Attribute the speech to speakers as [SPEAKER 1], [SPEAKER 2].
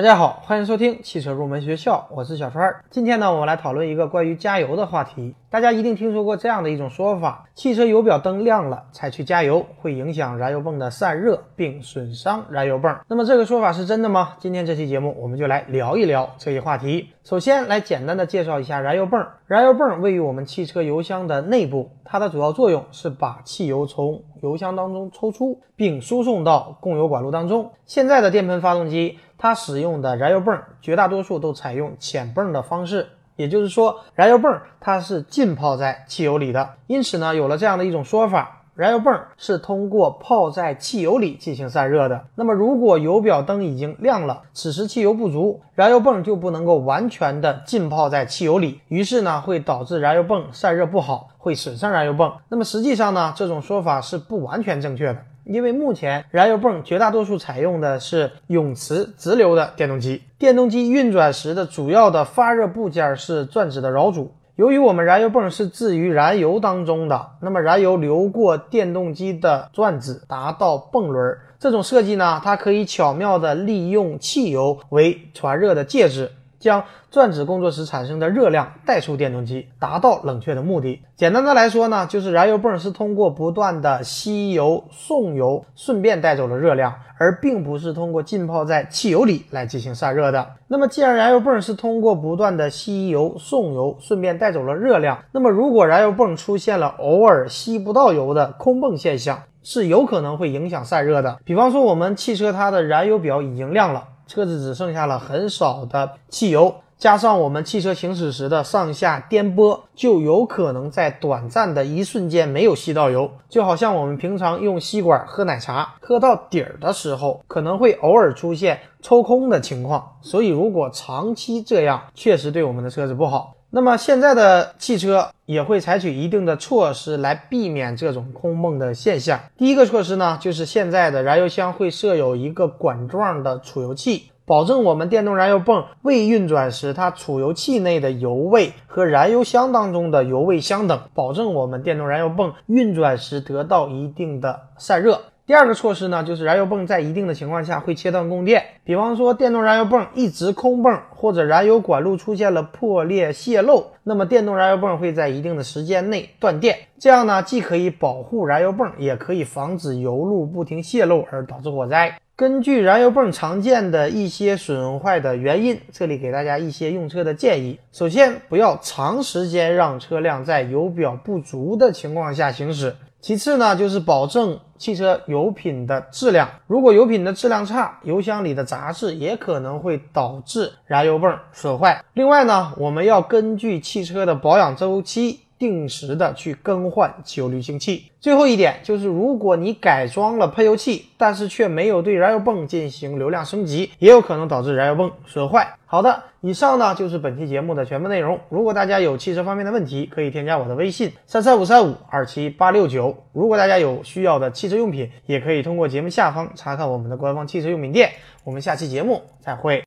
[SPEAKER 1] 大家好，欢迎收听汽车入门学校，我是小川。今天呢，我们来讨论一个关于加油的话题。大家一定听说过这样的一种说法：汽车油表灯亮了才去加油，会影响燃油泵的散热，并损伤燃油泵。那么这个说法是真的吗？今天这期节目我们就来聊一聊这一话题。首先来简单的介绍一下燃油泵。燃油泵位于我们汽车油箱的内部，它的主要作用是把汽油从油箱当中抽出，并输送到供油管路当中。现在的电喷发动机。它使用的燃油泵绝大多数都采用潜泵的方式，也就是说，燃油泵它是浸泡在汽油里的。因此呢，有了这样的一种说法，燃油泵是通过泡在汽油里进行散热的。那么，如果油表灯已经亮了，此时汽油不足，燃油泵就不能够完全的浸泡在汽油里，于是呢，会导致燃油泵散热不好，会损伤燃油泵。那么实际上呢，这种说法是不完全正确的。因为目前燃油泵绝大多数采用的是永磁直流的电动机，电动机运转时的主要的发热部件是转子的绕组。由于我们燃油泵是置于燃油当中的，那么燃油流过电动机的转子达到泵轮，这种设计呢，它可以巧妙地利用汽油为传热的介质。将转子工作时产生的热量带出电动机，达到冷却的目的。简单的来说呢，就是燃油泵是通过不断的吸油送油，顺便带走了热量，而并不是通过浸泡在汽油里来进行散热的。那么，既然燃油泵是通过不断的吸油送油，顺便带走了热量，那么如果燃油泵出现了偶尔吸不到油的空泵现象，是有可能会影响散热的。比方说，我们汽车它的燃油表已经亮了。车子只剩下了很少的汽油，加上我们汽车行驶时的上下颠簸，就有可能在短暂的一瞬间没有吸到油。就好像我们平常用吸管喝奶茶，喝到底儿的时候，可能会偶尔出现抽空的情况。所以，如果长期这样，确实对我们的车子不好。那么现在的汽车也会采取一定的措施来避免这种空泵的现象。第一个措施呢，就是现在的燃油箱会设有一个管状的储油器，保证我们电动燃油泵未运转时，它储油器内的油位和燃油箱当中的油位相等，保证我们电动燃油泵运转时得到一定的散热。第二个措施呢，就是燃油泵在一定的情况下会切断供电，比方说电动燃油泵一直空泵，或者燃油管路出现了破裂泄漏，那么电动燃油泵会在一定的时间内断电。这样呢，既可以保护燃油泵，也可以防止油路不停泄漏而导致火灾。根据燃油泵常见的一些损坏的原因，这里给大家一些用车的建议。首先，不要长时间让车辆在油表不足的情况下行驶。其次呢，就是保证汽车油品的质量。如果油品的质量差，油箱里的杂质也可能会导致燃油泵损坏。另外呢，我们要根据汽车的保养周期。定时的去更换汽油滤清器。最后一点就是，如果你改装了喷油器，但是却没有对燃油泵进行流量升级，也有可能导致燃油泵损坏。好的，以上呢就是本期节目的全部内容。如果大家有汽车方面的问题，可以添加我的微信三三五三五二七八六九。如果大家有需要的汽车用品，也可以通过节目下方查看我们的官方汽车用品店。我们下期节目再会。